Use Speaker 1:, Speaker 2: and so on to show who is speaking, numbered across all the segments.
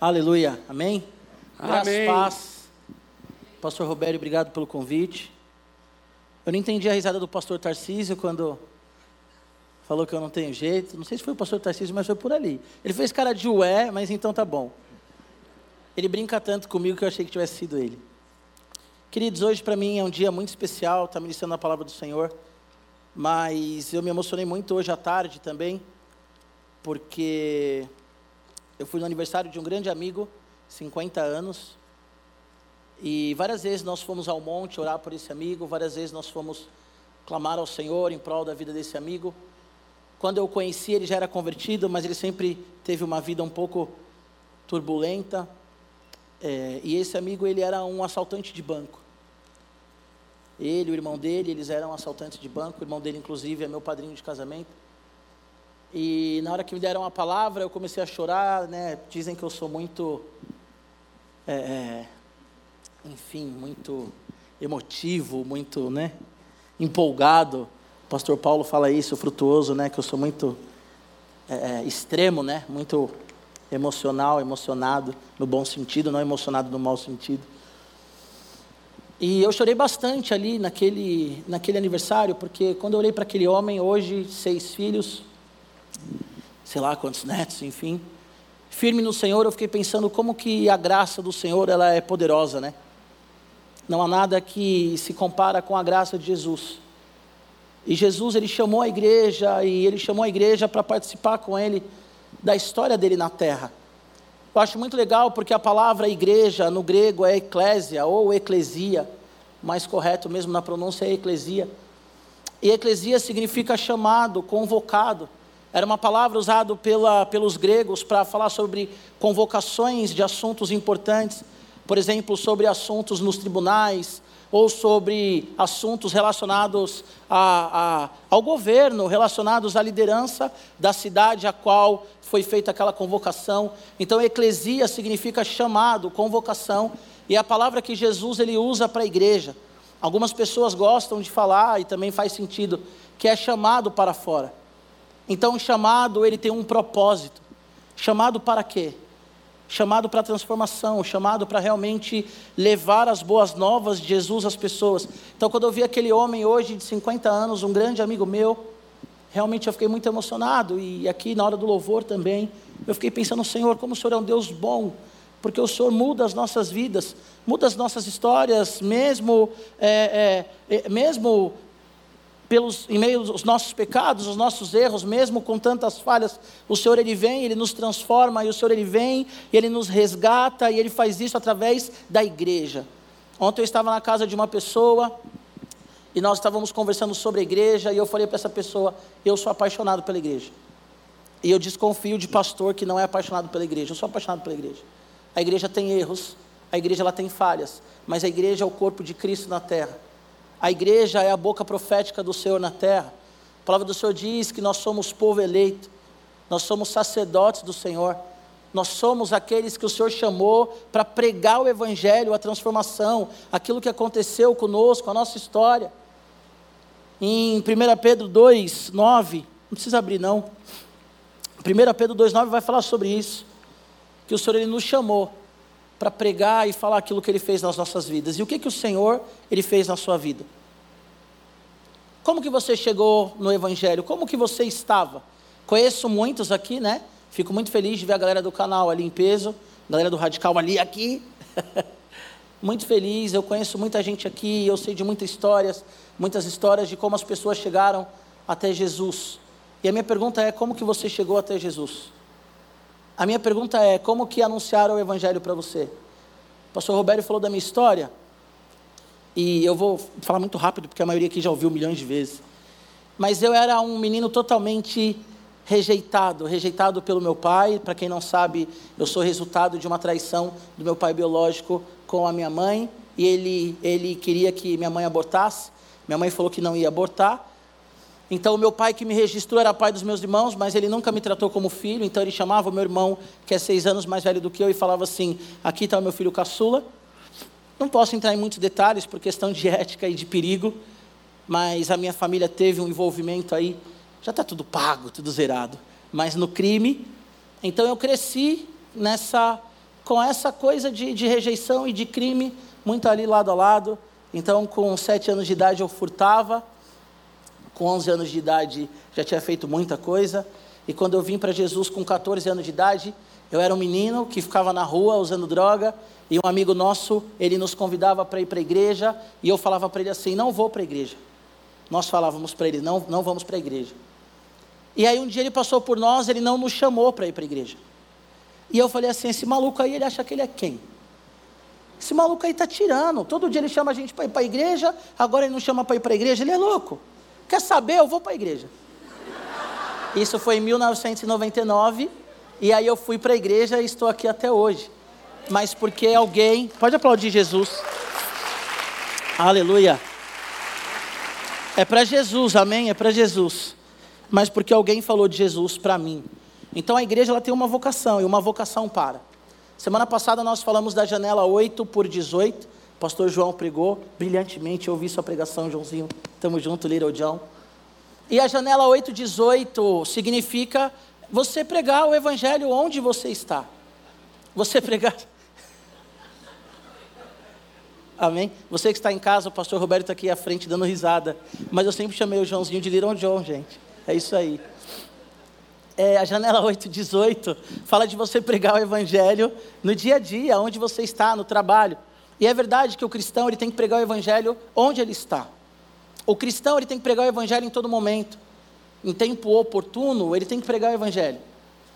Speaker 1: Aleluia. Amém? Graças,
Speaker 2: Amém.
Speaker 1: paz. Pastor Roberto, obrigado pelo convite. Eu não entendi a risada do pastor Tarcísio quando falou que eu não tenho jeito. Não sei se foi o pastor Tarcísio, mas foi por ali. Ele fez cara de ué, mas então tá bom. Ele brinca tanto comigo que eu achei que tivesse sido ele. Queridos, hoje para mim é um dia muito especial, está ministrando a palavra do Senhor. Mas eu me emocionei muito hoje à tarde também, porque eu fui no aniversário de um grande amigo, 50 anos, e várias vezes nós fomos ao monte orar por esse amigo, várias vezes nós fomos clamar ao Senhor em prol da vida desse amigo. Quando eu o conheci, ele já era convertido, mas ele sempre teve uma vida um pouco turbulenta. É, e esse amigo, ele era um assaltante de banco. Ele, o irmão dele, eles eram assaltantes de banco. O irmão dele, inclusive, é meu padrinho de casamento. E na hora que me deram a palavra, eu comecei a chorar, né? Dizem que eu sou muito, é, é, enfim, muito emotivo, muito, né? Empolgado. O pastor Paulo fala isso, frutuoso, né? Que eu sou muito é, é, extremo, né? Muito emocional, emocionado no bom sentido, não emocionado no mau sentido. E eu chorei bastante ali naquele, naquele aniversário, porque quando eu olhei para aquele homem, hoje, seis filhos, sei lá quantos netos, enfim, firme no Senhor, eu fiquei pensando como que a graça do Senhor ela é poderosa, né? Não há nada que se compara com a graça de Jesus. E Jesus, ele chamou a igreja, e ele chamou a igreja para participar com ele da história dele na terra. Eu acho muito legal porque a palavra igreja no grego é eclésia ou eclesia, mais correto mesmo na pronúncia é eclesia. E eclesia significa chamado, convocado. Era uma palavra usada pela, pelos gregos para falar sobre convocações de assuntos importantes, por exemplo, sobre assuntos nos tribunais, ou sobre assuntos relacionados a, a, ao governo, relacionados à liderança da cidade a qual foi feita aquela convocação. Então, eclesia significa chamado, convocação, e é a palavra que Jesus ele usa para a igreja. Algumas pessoas gostam de falar, e também faz sentido, que é chamado para fora. Então, o chamado ele tem um propósito. Chamado para quê? chamado para transformação, chamado para realmente levar as boas novas de Jesus às pessoas. Então, quando eu vi aquele homem hoje de 50 anos, um grande amigo meu, realmente eu fiquei muito emocionado. E aqui na hora do louvor também, eu fiquei pensando, Senhor, como o Senhor é um Deus bom, porque o Senhor muda as nossas vidas, muda as nossas histórias, mesmo, é, é, é, mesmo pelos, em meio aos nossos pecados, os nossos erros, mesmo com tantas falhas, o Senhor ele vem, ele nos transforma, e o Senhor ele vem, e ele nos resgata, e ele faz isso através da igreja. Ontem eu estava na casa de uma pessoa, e nós estávamos conversando sobre a igreja, e eu falei para essa pessoa: eu sou apaixonado pela igreja. E eu desconfio de pastor que não é apaixonado pela igreja. Eu sou apaixonado pela igreja. A igreja tem erros, a igreja ela tem falhas, mas a igreja é o corpo de Cristo na terra. A igreja é a boca profética do Senhor na terra. A palavra do Senhor diz que nós somos povo eleito, nós somos sacerdotes do Senhor, nós somos aqueles que o Senhor chamou para pregar o Evangelho, a transformação, aquilo que aconteceu conosco, a nossa história. Em 1 Pedro 2, 9, não precisa abrir não. 1 Pedro 2, 9 vai falar sobre isso. Que o Senhor ele nos chamou para pregar e falar aquilo que Ele fez nas nossas vidas. E o que, que o Senhor Ele fez na sua vida? Como que você chegou no Evangelho? Como que você estava? Conheço muitos aqui, né? Fico muito feliz de ver a galera do canal ali em peso, a galera do Radical ali aqui. muito feliz, eu conheço muita gente aqui, eu sei de muitas histórias, muitas histórias de como as pessoas chegaram até Jesus. E a minha pergunta é: como que você chegou até Jesus? A minha pergunta é: como que anunciaram o Evangelho para você? O pastor Roberto falou da minha história, e eu vou falar muito rápido, porque a maioria aqui já ouviu milhões de vezes. Mas eu era um menino totalmente rejeitado, rejeitado pelo meu pai. Para quem não sabe, eu sou resultado de uma traição do meu pai biológico com a minha mãe, e ele, ele queria que minha mãe abortasse. Minha mãe falou que não ia abortar, então, o meu pai que me registrou era pai dos meus irmãos, mas ele nunca me tratou como filho. Então, ele chamava o meu irmão, que é seis anos mais velho do que eu, e falava assim: Aqui está o meu filho caçula. Não posso entrar em muitos detalhes por questão de ética e de perigo, mas a minha família teve um envolvimento aí. Já está tudo pago, tudo zerado. Mas no crime. Então, eu cresci nessa, com essa coisa de, de rejeição e de crime, muito ali lado a lado. Então, com sete anos de idade, eu furtava. Com 11 anos de idade, já tinha feito muita coisa. E quando eu vim para Jesus com 14 anos de idade, eu era um menino que ficava na rua usando droga. E um amigo nosso, ele nos convidava para ir para a igreja. E eu falava para ele assim: não vou para a igreja. Nós falávamos para ele: não, não vamos para a igreja. E aí um dia ele passou por nós, ele não nos chamou para ir para a igreja. E eu falei assim: esse maluco aí, ele acha que ele é quem? Esse maluco aí está tirando. Todo dia ele chama a gente para ir para a igreja, agora ele não chama para ir para a igreja, ele é louco. Quer saber? Eu vou para a igreja. Isso foi em 1999, e aí eu fui para a igreja e estou aqui até hoje. Mas porque alguém. Pode aplaudir Jesus. Aleluia. É para Jesus, amém? É para Jesus. Mas porque alguém falou de Jesus para mim. Então a igreja ela tem uma vocação e uma vocação para. Semana passada nós falamos da janela 8 por 18. O pastor João pregou brilhantemente. Eu ouvi sua pregação, Joãozinho. Tamo junto, Little John. E a janela 8, 18 significa você pregar o evangelho onde você está. Você pregar. Amém? Você que está em casa, o pastor Roberto está aqui à frente dando risada. Mas eu sempre chamei o Joãozinho de Little John, gente. É isso aí é, a janela 818 fala de você pregar o evangelho no dia a dia, onde você está, no trabalho. E é verdade que o cristão ele tem que pregar o evangelho onde ele está. O cristão ele tem que pregar o evangelho em todo momento. Em tempo oportuno, ele tem que pregar o evangelho.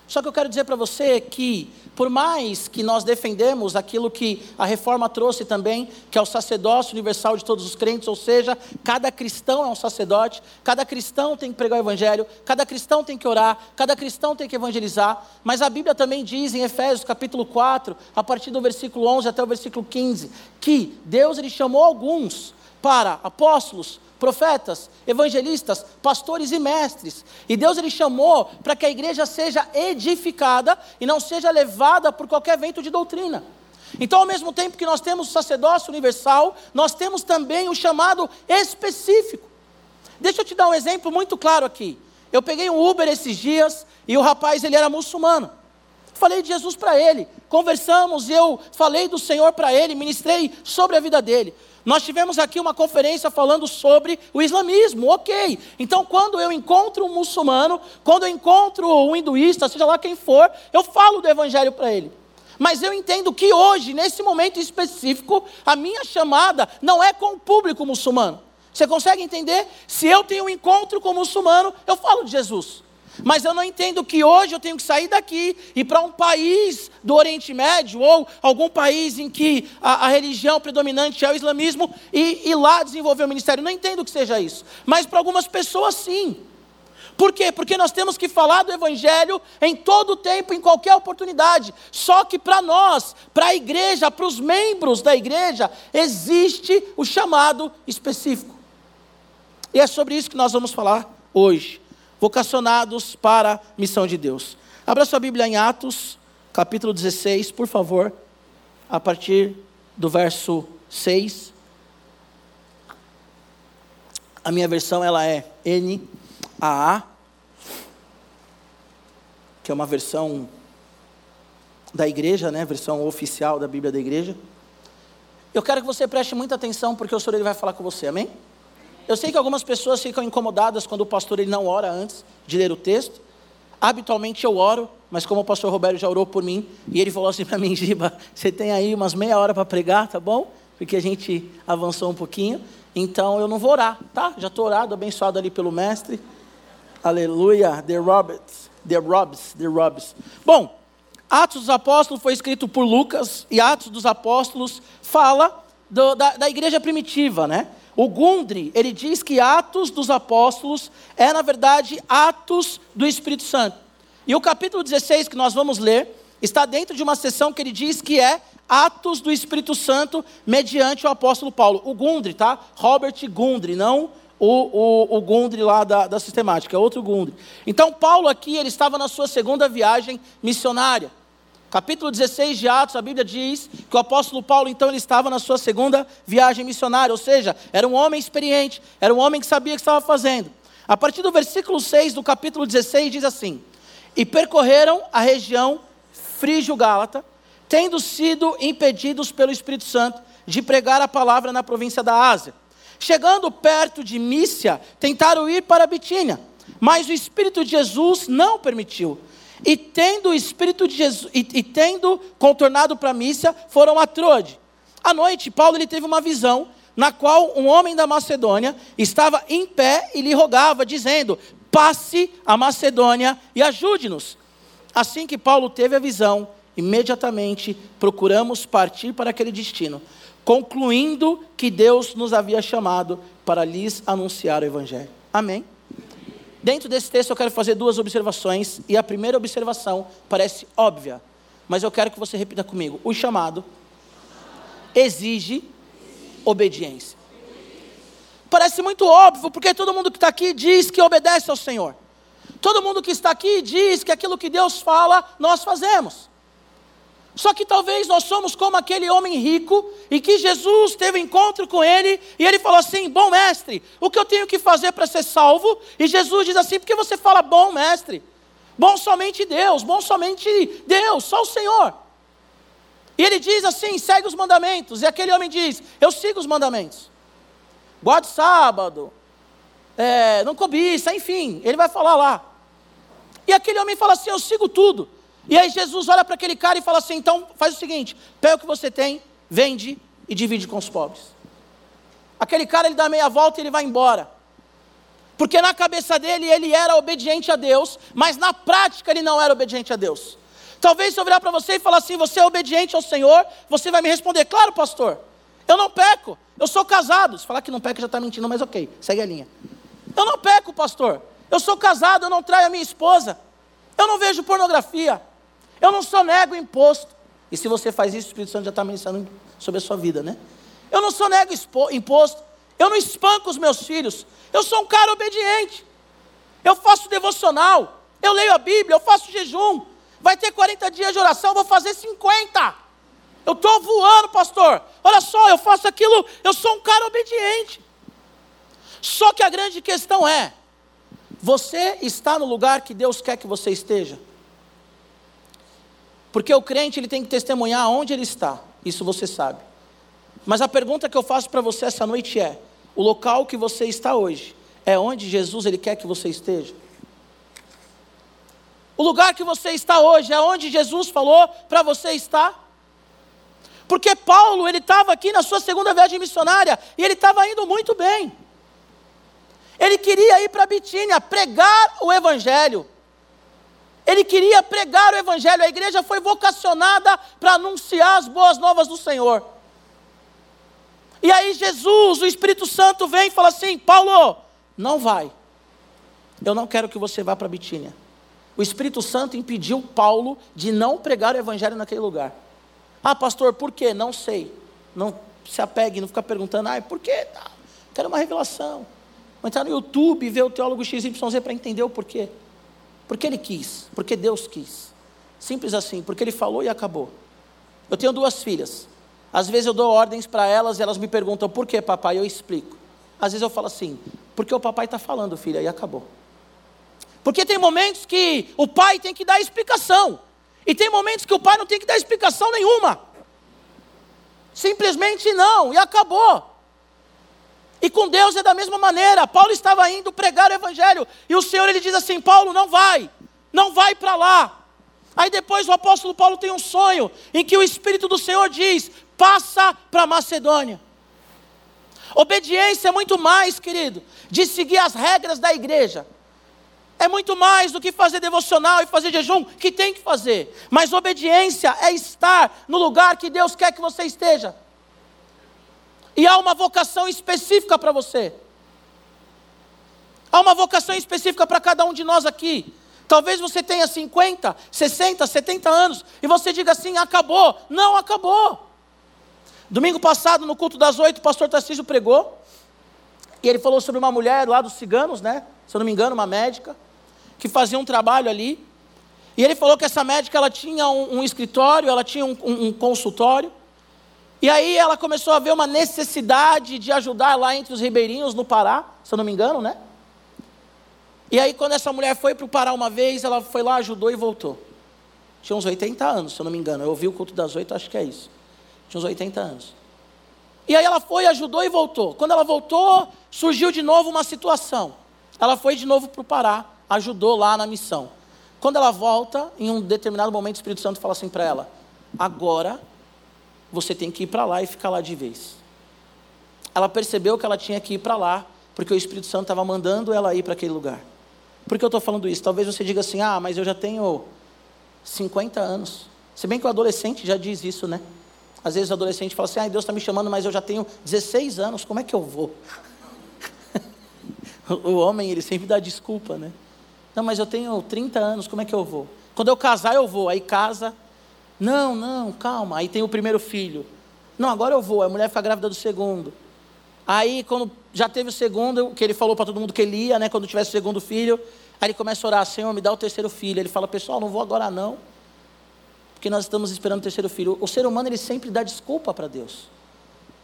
Speaker 1: Só que eu quero dizer para você que, por mais que nós defendemos aquilo que a reforma trouxe também, que é o sacerdócio universal de todos os crentes, ou seja, cada cristão é um sacerdote, cada cristão tem que pregar o evangelho, cada cristão tem que orar, cada cristão tem que evangelizar, mas a Bíblia também diz em Efésios capítulo 4, a partir do versículo 11 até o versículo 15, que Deus ele chamou alguns para apóstolos, profetas, evangelistas, pastores e mestres. E Deus ele chamou para que a igreja seja edificada e não seja levada por qualquer vento de doutrina. Então, ao mesmo tempo que nós temos o sacerdócio universal, nós temos também o chamado específico. Deixa eu te dar um exemplo muito claro aqui. Eu peguei um Uber esses dias e o rapaz ele era muçulmano. Falei de Jesus para ele, conversamos, eu falei do Senhor para ele, ministrei sobre a vida dele. Nós tivemos aqui uma conferência falando sobre o islamismo, ok. Então, quando eu encontro um muçulmano, quando eu encontro um hinduísta, seja lá quem for, eu falo do evangelho para ele. Mas eu entendo que hoje, nesse momento específico, a minha chamada não é com o público muçulmano. Você consegue entender? Se eu tenho um encontro com o muçulmano, eu falo de Jesus. Mas eu não entendo que hoje eu tenho que sair daqui e para um país do Oriente Médio ou algum país em que a, a religião predominante é o islamismo e, e lá desenvolver o ministério. Não entendo que seja isso. Mas para algumas pessoas sim. Por quê? Porque nós temos que falar do Evangelho em todo o tempo, em qualquer oportunidade. Só que para nós, para a igreja, para os membros da igreja, existe o chamado específico. E é sobre isso que nós vamos falar hoje vocacionados para a missão de Deus. Abra sua Bíblia em Atos, capítulo 16, por favor, a partir do verso 6. A minha versão ela é NAA, que é uma versão da igreja, né, versão oficial da Bíblia da igreja. Eu quero que você preste muita atenção porque o Senhor ele vai falar com você, amém? Eu sei que algumas pessoas ficam incomodadas quando o pastor ele não ora antes de ler o texto. Habitualmente eu oro, mas como o pastor Roberto já orou por mim, e ele falou assim para mim, Giba, você tem aí umas meia hora para pregar, tá bom? Porque a gente avançou um pouquinho, então eu não vou orar, tá? Já estou orado, abençoado ali pelo mestre. Aleluia, The Roberts, The Robs, The Robs. Bom, Atos dos Apóstolos foi escrito por Lucas, e Atos dos Apóstolos fala do, da, da igreja primitiva, né? O Gundry, ele diz que Atos dos Apóstolos é, na verdade, Atos do Espírito Santo. E o capítulo 16 que nós vamos ler está dentro de uma sessão que ele diz que é Atos do Espírito Santo mediante o apóstolo Paulo. O Gundry, tá? Robert Gundry, não o, o, o Gundry lá da, da sistemática, é outro Gundry. Então, Paulo aqui, ele estava na sua segunda viagem missionária. Capítulo 16 de Atos, a Bíblia diz que o apóstolo Paulo, então, ele estava na sua segunda viagem missionária, ou seja, era um homem experiente, era um homem que sabia o que estava fazendo. A partir do versículo 6 do capítulo 16 diz assim: E percorreram a região frígio-gálata, tendo sido impedidos pelo Espírito Santo de pregar a palavra na província da Ásia. Chegando perto de Mícia, tentaram ir para Bitínia, mas o Espírito de Jesus não permitiu. E tendo o Espírito de Jesus, e, e tendo contornado para Mícia, foram a Trode. À noite, Paulo ele teve uma visão na qual um homem da Macedônia estava em pé e lhe rogava, dizendo: Passe a Macedônia e ajude-nos. Assim que Paulo teve a visão, imediatamente procuramos partir para aquele destino, concluindo que Deus nos havia chamado para lhes anunciar o Evangelho. Amém? Dentro desse texto eu quero fazer duas observações, e a primeira observação parece óbvia, mas eu quero que você repita comigo: o chamado exige obediência. Parece muito óbvio, porque todo mundo que está aqui diz que obedece ao Senhor. Todo mundo que está aqui diz que aquilo que Deus fala, nós fazemos. Só que talvez nós somos como aquele homem rico e que Jesus teve encontro com ele e ele falou assim: Bom mestre, o que eu tenho que fazer para ser salvo? E Jesus diz assim: Porque você fala bom mestre? Bom somente Deus, bom somente Deus, só o Senhor. E ele diz assim: segue os mandamentos. E aquele homem diz: Eu sigo os mandamentos. Guarde sábado, é, não cobiça, enfim, ele vai falar lá. E aquele homem fala assim: Eu sigo tudo. E aí Jesus olha para aquele cara e fala assim: então faz o seguinte, pega o que você tem, vende e divide com os pobres. Aquele cara ele dá meia volta e ele vai embora. Porque na cabeça dele ele era obediente a Deus, mas na prática ele não era obediente a Deus. Talvez se eu virar para você e falar assim, você é obediente ao Senhor, você vai me responder, claro, pastor, eu não peco, eu sou casado. Se falar que não peca já está mentindo, mas ok, segue a linha. Eu não peco, pastor, eu sou casado, eu não traio a minha esposa, eu não vejo pornografia, eu não só nego imposto. E se você faz isso, o Espírito Santo já está mencionando sobre a sua vida, né? Eu não só nego imposto. Eu não espanco os meus filhos. Eu sou um cara obediente. Eu faço devocional. Eu leio a Bíblia. Eu faço jejum. Vai ter 40 dias de oração. Eu vou fazer 50. Eu estou voando, pastor. Olha só, eu faço aquilo. Eu sou um cara obediente. Só que a grande questão é: você está no lugar que Deus quer que você esteja? Porque o crente ele tem que testemunhar onde ele está, isso você sabe. Mas a pergunta que eu faço para você essa noite é: o local que você está hoje é onde Jesus ele quer que você esteja? O lugar que você está hoje é onde Jesus falou para você estar? Porque Paulo, ele estava aqui na sua segunda viagem missionária e ele estava indo muito bem. Ele queria ir para Bitínia, pregar o evangelho. Ele queria pregar o Evangelho, a igreja foi vocacionada para anunciar as boas novas do Senhor. E aí Jesus, o Espírito Santo, vem e fala assim: Paulo, não vai. Eu não quero que você vá para Bitínia. O Espírito Santo impediu Paulo de não pregar o Evangelho naquele lugar. Ah, pastor, por quê? Não sei. Não se apegue, não fica perguntando, ah, por quê? Quero uma revelação. Vou entrar no YouTube e ver o teólogo XYZ para entender o porquê. Porque ele quis, porque Deus quis. Simples assim, porque ele falou e acabou. Eu tenho duas filhas. Às vezes eu dou ordens para elas e elas me perguntam, por que, papai? Eu explico. Às vezes eu falo assim, porque o papai está falando, filha, e acabou. Porque tem momentos que o pai tem que dar explicação. E tem momentos que o pai não tem que dar explicação nenhuma. Simplesmente não, e acabou. E com Deus é da mesma maneira. Paulo estava indo pregar o evangelho e o Senhor ele diz assim: "Paulo, não vai. Não vai para lá". Aí depois o apóstolo Paulo tem um sonho em que o espírito do Senhor diz: "Passa para Macedônia". Obediência é muito mais, querido, de seguir as regras da igreja. É muito mais do que fazer devocional e fazer jejum, que tem que fazer. Mas obediência é estar no lugar que Deus quer que você esteja. E há uma vocação específica para você. Há uma vocação específica para cada um de nós aqui. Talvez você tenha 50, 60, 70 anos e você diga assim: acabou. Não acabou. Domingo passado, no culto das oito, o pastor Tarcísio pregou. E ele falou sobre uma mulher lá dos ciganos, né? Se eu não me engano, uma médica, que fazia um trabalho ali. E ele falou que essa médica ela tinha um, um escritório, ela tinha um, um, um consultório. E aí ela começou a ver uma necessidade de ajudar lá entre os ribeirinhos no Pará, se eu não me engano, né? E aí quando essa mulher foi para o Pará uma vez, ela foi lá, ajudou e voltou. Tinha uns 80 anos, se eu não me engano. Eu ouvi o culto das oito, acho que é isso. Tinha uns 80 anos. E aí ela foi, ajudou e voltou. Quando ela voltou, surgiu de novo uma situação. Ela foi de novo para o Pará, ajudou lá na missão. Quando ela volta, em um determinado momento, o Espírito Santo fala assim para ela: agora você tem que ir para lá e ficar lá de vez. Ela percebeu que ela tinha que ir para lá, porque o Espírito Santo estava mandando ela ir para aquele lugar. Por que eu estou falando isso? Talvez você diga assim: ah, mas eu já tenho 50 anos. Se bem que o adolescente já diz isso, né? Às vezes o adolescente fala assim: ah, Deus está me chamando, mas eu já tenho 16 anos, como é que eu vou? o homem, ele sempre dá desculpa, né? Não, mas eu tenho 30 anos, como é que eu vou? Quando eu casar, eu vou. Aí casa. Não, não, calma. Aí tem o primeiro filho. Não, agora eu vou. A mulher fica grávida do segundo. Aí, quando já teve o segundo, que ele falou para todo mundo que ele ia, né? Quando tivesse o segundo filho, aí ele começa a orar: Senhor, me dá o terceiro filho. Ele fala: Pessoal, não vou agora não. Porque nós estamos esperando o terceiro filho. O ser humano, ele sempre dá desculpa para Deus.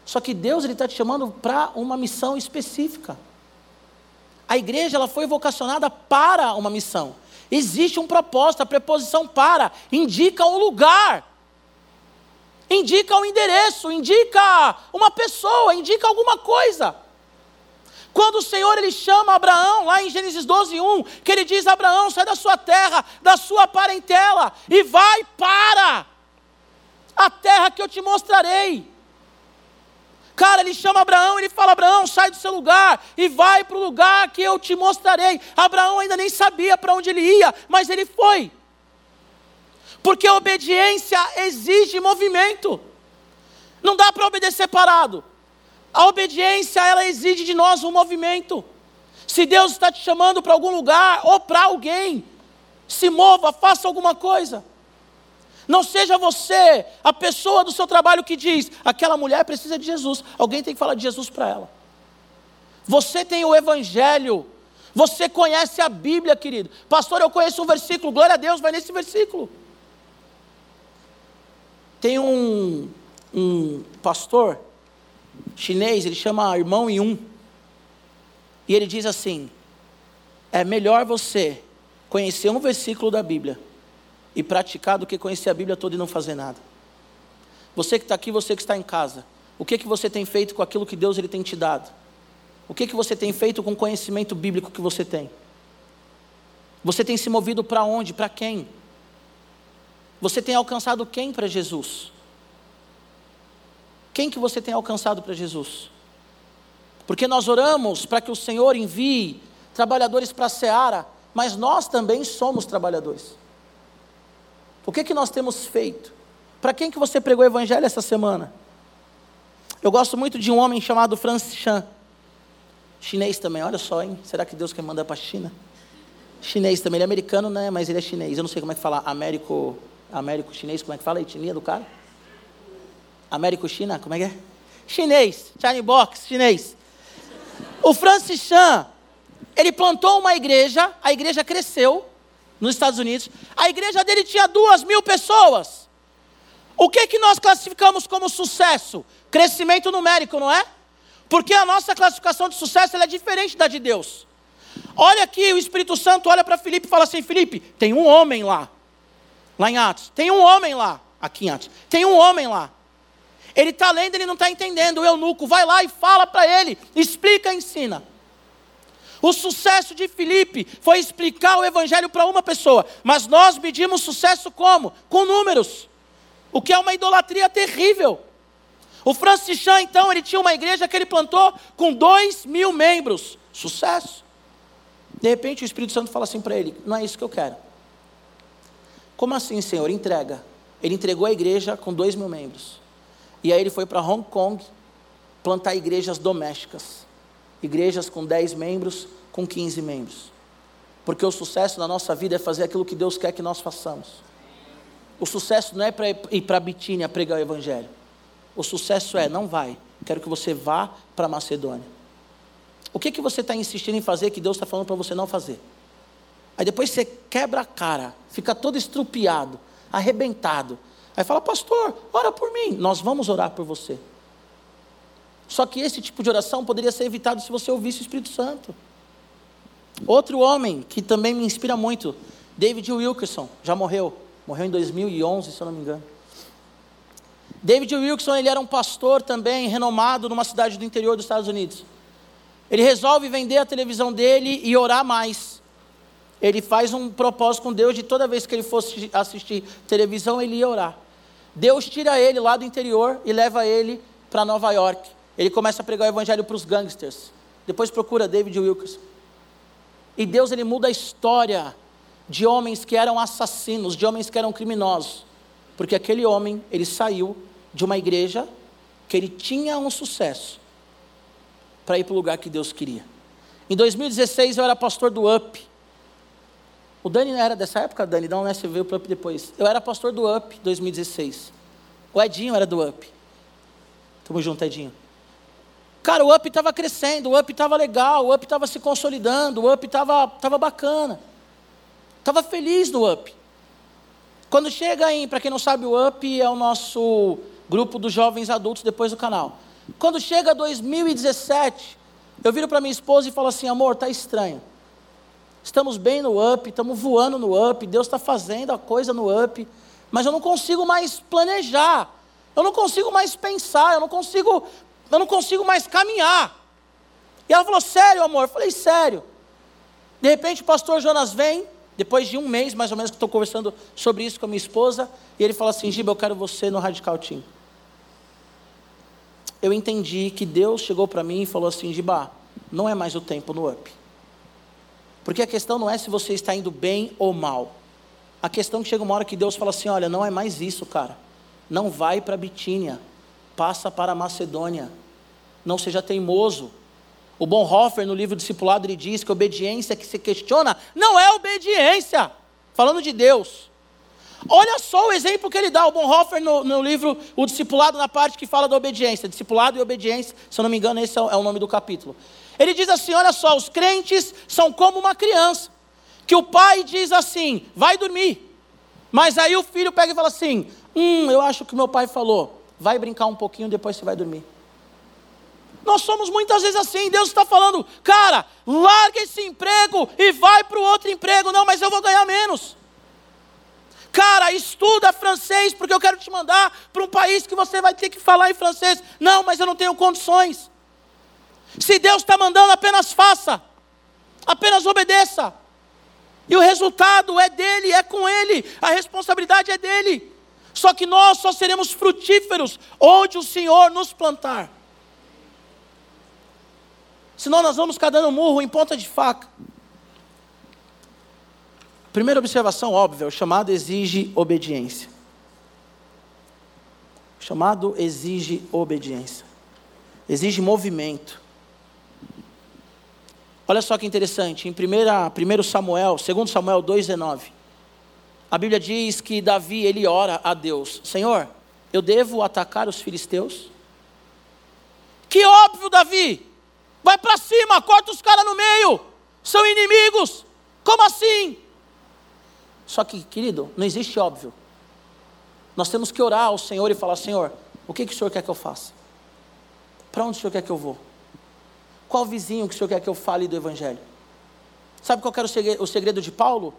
Speaker 1: Só que Deus, ele está te chamando para uma missão específica. A igreja ela foi vocacionada para uma missão. Existe um propósito, a preposição para indica um lugar, indica um endereço, indica uma pessoa, indica alguma coisa. Quando o Senhor ele chama Abraão, lá em Gênesis 12, 1, que ele diz: Abraão, sai da sua terra, da sua parentela, e vai para a terra que eu te mostrarei. Cara, ele chama Abraão, ele fala: Abraão, sai do seu lugar e vai para o lugar que eu te mostrarei. Abraão ainda nem sabia para onde ele ia, mas ele foi. Porque a obediência exige movimento. Não dá para obedecer parado. A obediência, ela exige de nós um movimento. Se Deus está te chamando para algum lugar ou para alguém, se mova, faça alguma coisa. Não seja você a pessoa do seu trabalho que diz: aquela mulher precisa de Jesus. Alguém tem que falar de Jesus para ela. Você tem o Evangelho. Você conhece a Bíblia, querido. Pastor, eu conheço um versículo. Glória a Deus, vai nesse versículo. Tem um, um pastor chinês, ele chama Irmão Yun. E ele diz assim: é melhor você conhecer um versículo da Bíblia e praticar do que conhecer a Bíblia toda e não fazer nada. Você que está aqui, você que está em casa, o que que você tem feito com aquilo que Deus ele tem te dado? O que que você tem feito com o conhecimento bíblico que você tem? Você tem se movido para onde? Para quem? Você tem alcançado quem para Jesus? Quem que você tem alcançado para Jesus? Porque nós oramos para que o Senhor envie trabalhadores para a seara, mas nós também somos trabalhadores. O que, que nós temos feito? Para quem que você pregou o evangelho essa semana? Eu gosto muito de um homem chamado Francis Chan. Chinês também, olha só, hein? Será que Deus quer mandar para a China? Chinês também, ele é americano, né? Mas ele é chinês. Eu não sei como é que fala. Américo, Américo chinês, como é que fala a etnia do cara? Américo China, como é que é? Chinês, China Box, chinês. O Francis Chan, ele plantou uma igreja, a igreja cresceu, nos Estados Unidos. A igreja dele tinha duas mil pessoas. O que, que nós classificamos como sucesso? Crescimento numérico, não é? Porque a nossa classificação de sucesso é diferente da de Deus. Olha aqui, o Espírito Santo olha para Filipe e fala assim: Filipe, tem um homem lá, lá em Atos. Tem um homem lá, aqui em Atos. Tem um homem lá. Ele está lendo, ele não está entendendo. O eunuco vai lá e fala para ele, explica, ensina. O sucesso de Filipe foi explicar o evangelho para uma pessoa, mas nós medimos sucesso como? Com números, o que é uma idolatria terrível. O Francis Chan, então, ele tinha uma igreja que ele plantou com dois mil membros, sucesso. De repente o Espírito Santo fala assim para ele: Não é isso que eu quero. Como assim, Senhor? Entrega. Ele entregou a igreja com dois mil membros. E aí ele foi para Hong Kong plantar igrejas domésticas igrejas com 10 membros, com 15 membros. Porque o sucesso na nossa vida é fazer aquilo que Deus quer que nós façamos. O sucesso não é para ir para Bitínia pregar o Evangelho. O sucesso é, não vai, quero que você vá para Macedônia. O que, que você está insistindo em fazer que Deus está falando para você não fazer? Aí depois você quebra a cara, fica todo estrupiado, arrebentado. Aí fala, pastor, ora por mim. Nós vamos orar por você. Só que esse tipo de oração poderia ser evitado se você ouvisse o Espírito Santo. Outro homem que também me inspira muito, David Wilkerson, já morreu. Morreu em 2011, se eu não me engano. David Wilson, ele era um pastor também, renomado numa cidade do interior dos Estados Unidos. Ele resolve vender a televisão dele e orar mais. Ele faz um propósito com Deus de toda vez que ele fosse assistir televisão, ele ia orar. Deus tira ele lá do interior e leva ele para Nova York. Ele começa a pregar o evangelho para os gangsters. Depois procura David Wilkerson. E Deus ele muda a história de homens que eram assassinos, de homens que eram criminosos. Porque aquele homem, ele saiu de uma igreja que ele tinha um sucesso para ir para o lugar que Deus queria. Em 2016 eu era pastor do UP. O Dani era dessa época, Dani? Não, né? Você veio para o UP depois. Eu era pastor do UP 2016. O Edinho era do UP. Tamo junto, Edinho. Cara, o UP estava crescendo, o UP estava legal, o UP estava se consolidando, o UP estava tava bacana. Estava feliz no UP. Quando chega em, para quem não sabe, o UP é o nosso grupo dos jovens adultos depois do canal. Quando chega 2017, eu viro para minha esposa e falo assim: amor, tá estranho. Estamos bem no up, estamos voando no up, Deus está fazendo a coisa no up, mas eu não consigo mais planejar, eu não consigo mais pensar, eu não consigo, eu não consigo mais caminhar. E ela falou: sério, amor? Eu falei: sério. De repente o pastor Jonas vem, depois de um mês mais ou menos que estou conversando sobre isso com a minha esposa, e ele fala assim: Giba, eu quero você no Radical Team eu entendi que Deus chegou para mim e falou assim: Gibá, não é mais o tempo no up. Porque a questão não é se você está indo bem ou mal. A questão é que chega uma hora que Deus fala assim: olha, não é mais isso, cara. Não vai para Bitínia, passa para a Macedônia. Não seja teimoso. O Bonhoeffer, no livro Discipulado, ele diz que obediência que se questiona não é obediência. Falando de Deus. Olha só o exemplo que ele dá, o Bonhoeffer no, no, livro O Discipulado, na parte que fala da obediência. Discipulado e obediência, se eu não me engano, esse é o, é o nome do capítulo. Ele diz assim: olha só, os crentes são como uma criança, que o pai diz assim: vai dormir. Mas aí o filho pega e fala assim: hum, eu acho que meu pai falou, vai brincar um pouquinho, depois você vai dormir. Nós somos muitas vezes assim, Deus está falando, cara, larga esse emprego e vai para o outro emprego. Não, mas eu vou ganhar menos. Cara, estuda francês porque eu quero te mandar para um país que você vai ter que falar em francês. Não, mas eu não tenho condições. Se Deus está mandando, apenas faça, apenas obedeça. E o resultado é dele, é com ele, a responsabilidade é dele. Só que nós só seremos frutíferos onde o Senhor nos plantar. Senão nós vamos ficar dando murro em ponta de faca. Primeira observação óbvia: o chamado exige obediência. O chamado exige obediência, exige movimento. Olha só que interessante, em 1 Samuel, 2 Samuel 2,19, a Bíblia diz que Davi, ele ora a Deus, Senhor, eu devo atacar os filisteus? Que óbvio, Davi, vai para cima, corta os caras no meio, são inimigos, como assim? Só que, querido, não existe óbvio. Nós temos que orar ao Senhor e falar: Senhor, o que, que o Senhor quer que eu faça? Para onde o Senhor quer que eu vou? Qual vizinho que o Senhor quer que eu fale do Evangelho? Sabe qual era o segredo de Paulo?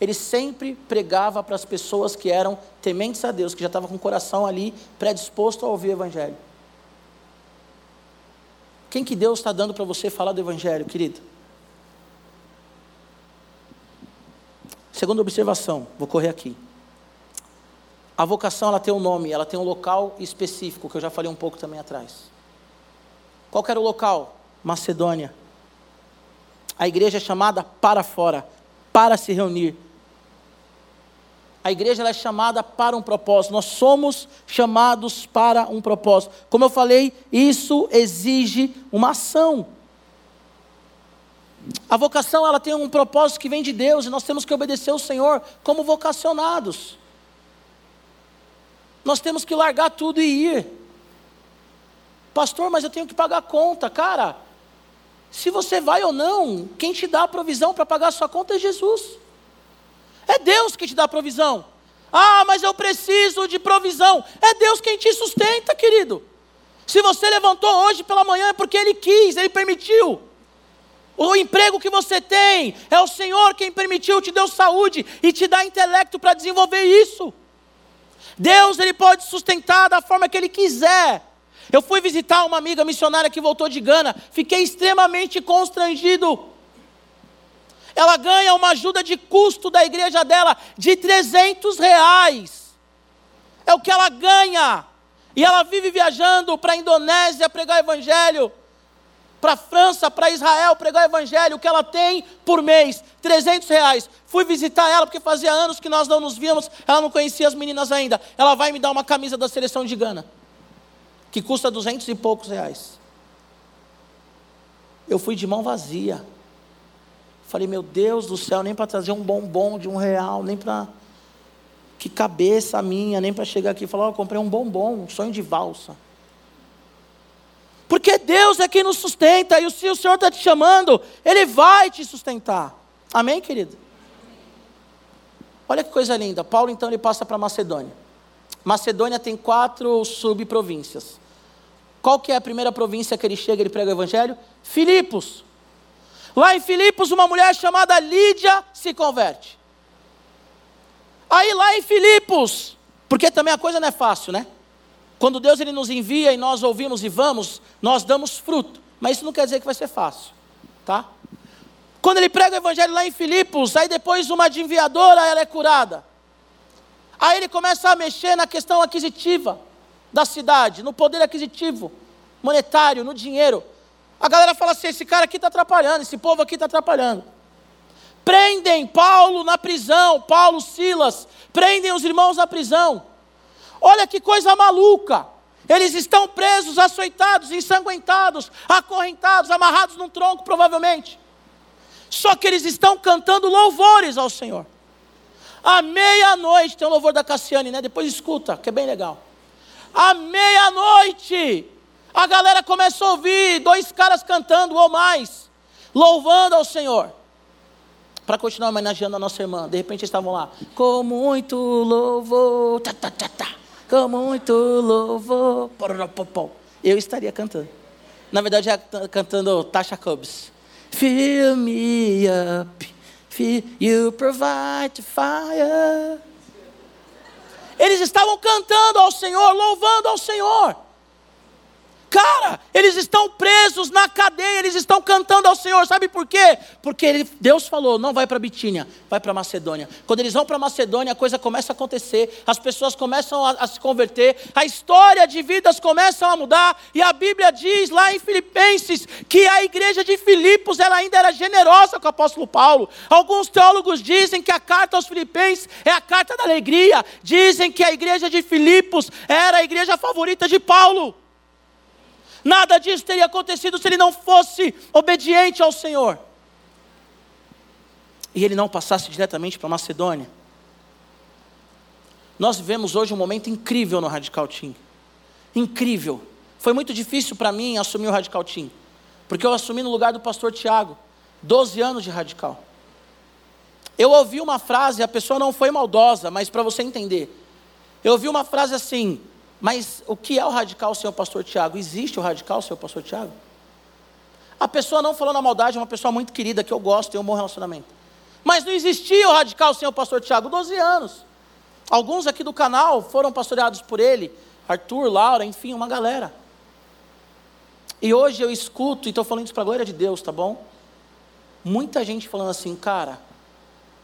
Speaker 1: Ele sempre pregava para as pessoas que eram tementes a Deus, que já estavam com o coração ali predisposto a ouvir o Evangelho. Quem que Deus está dando para você falar do Evangelho, querido? Segunda observação, vou correr aqui. A vocação ela tem um nome, ela tem um local específico, que eu já falei um pouco também atrás. Qual era o local? Macedônia. A igreja é chamada para fora, para se reunir. A igreja é chamada para um propósito. Nós somos chamados para um propósito. Como eu falei, isso exige uma ação. A vocação ela tem um propósito que vem de Deus e nós temos que obedecer o Senhor como vocacionados. Nós temos que largar tudo e ir. Pastor, mas eu tenho que pagar a conta, cara. Se você vai ou não, quem te dá a provisão para pagar a sua conta é Jesus. É Deus que te dá provisão. Ah, mas eu preciso de provisão. É Deus quem te sustenta, querido. Se você levantou hoje pela manhã é porque Ele quis, Ele permitiu. O emprego que você tem é o Senhor quem permitiu, te deu saúde e te dá intelecto para desenvolver isso. Deus ele pode sustentar da forma que ele quiser. Eu fui visitar uma amiga missionária que voltou de Gana, fiquei extremamente constrangido. Ela ganha uma ajuda de custo da igreja dela de 300 reais. É o que ela ganha. E ela vive viajando para a Indonésia pregar evangelho para a França, para Israel, pregar evangelho, o que ela tem por mês, 300 reais. Fui visitar ela porque fazia anos que nós não nos víamos, ela não conhecia as meninas ainda. Ela vai me dar uma camisa da seleção de Gana, que custa 200 e poucos reais. Eu fui de mão vazia. Falei, meu Deus do céu, nem para trazer um bombom de um real, nem para. Que cabeça minha, nem para chegar aqui e falar, comprei um bombom, um sonho de valsa. Porque Deus é quem nos sustenta, e se o Senhor está te chamando, Ele vai te sustentar. Amém, querido? Olha que coisa linda. Paulo então ele passa para Macedônia. Macedônia tem quatro subprovíncias. Qual que é a primeira província que ele chega, ele prega o evangelho? Filipos. Lá em Filipos, uma mulher chamada Lídia se converte. Aí lá em Filipos, porque também a coisa não é fácil, né? Quando Deus ele nos envia e nós ouvimos e vamos, nós damos fruto. Mas isso não quer dizer que vai ser fácil, tá? Quando ele prega o evangelho lá em Filipos, aí depois uma de enviadora ela é curada. Aí ele começa a mexer na questão aquisitiva da cidade, no poder aquisitivo, monetário, no dinheiro. A galera fala assim: esse cara aqui está atrapalhando, esse povo aqui está atrapalhando. Prendem Paulo na prisão, Paulo, Silas, prendem os irmãos na prisão. Olha que coisa maluca. Eles estão presos, açoitados, ensanguentados, acorrentados, amarrados num tronco, provavelmente. Só que eles estão cantando louvores ao Senhor. À meia-noite, tem o louvor da Cassiane, né? Depois escuta, que é bem legal. À meia-noite, a galera começou a ouvir dois caras cantando ou mais, louvando ao Senhor. Para continuar homenageando a nossa irmã. De repente eles estavam lá, com muito louvor, tá, tá, tá, com muito louvor. Eu estaria cantando. Na verdade, é cantando Tasha Cobbs. Fill me up, you provide fire. Eles estavam cantando ao Senhor, louvando ao Senhor. Cara, eles estão presos na cadeia, eles estão cantando ao Senhor, sabe por quê? Porque ele, Deus falou: não vai para Bitínia, vai para Macedônia. Quando eles vão para Macedônia, a coisa começa a acontecer, as pessoas começam a, a, se converter, a história de vidas começam a mudar, e a Bíblia diz lá em Filipenses que a igreja de Filipos ela ainda era generosa com o apóstolo Paulo. Alguns teólogos dizem que a carta aos Filipenses é a carta da alegria, dizem que a igreja de Filipos era a igreja favorita de Paulo. Nada disso teria acontecido se ele não fosse obediente ao Senhor. E ele não passasse diretamente para Macedônia. Nós vivemos hoje um momento incrível no Radical Team. Incrível. Foi muito difícil para mim assumir o Radical Team. Porque eu assumi no lugar do pastor Tiago. 12 anos de radical. Eu ouvi uma frase, a pessoa não foi maldosa, mas para você entender. Eu ouvi uma frase assim: mas o que é o radical, senhor pastor Tiago? Existe o radical, senhor pastor Tiago? A pessoa não falou na maldade, é uma pessoa muito querida, que eu gosto, tem um bom relacionamento. Mas não existia o radical, senhor pastor Tiago, 12 anos. Alguns aqui do canal foram pastoreados por ele, Arthur, Laura, enfim, uma galera. E hoje eu escuto, e estou falando isso para a glória de Deus, tá bom? Muita gente falando assim, cara,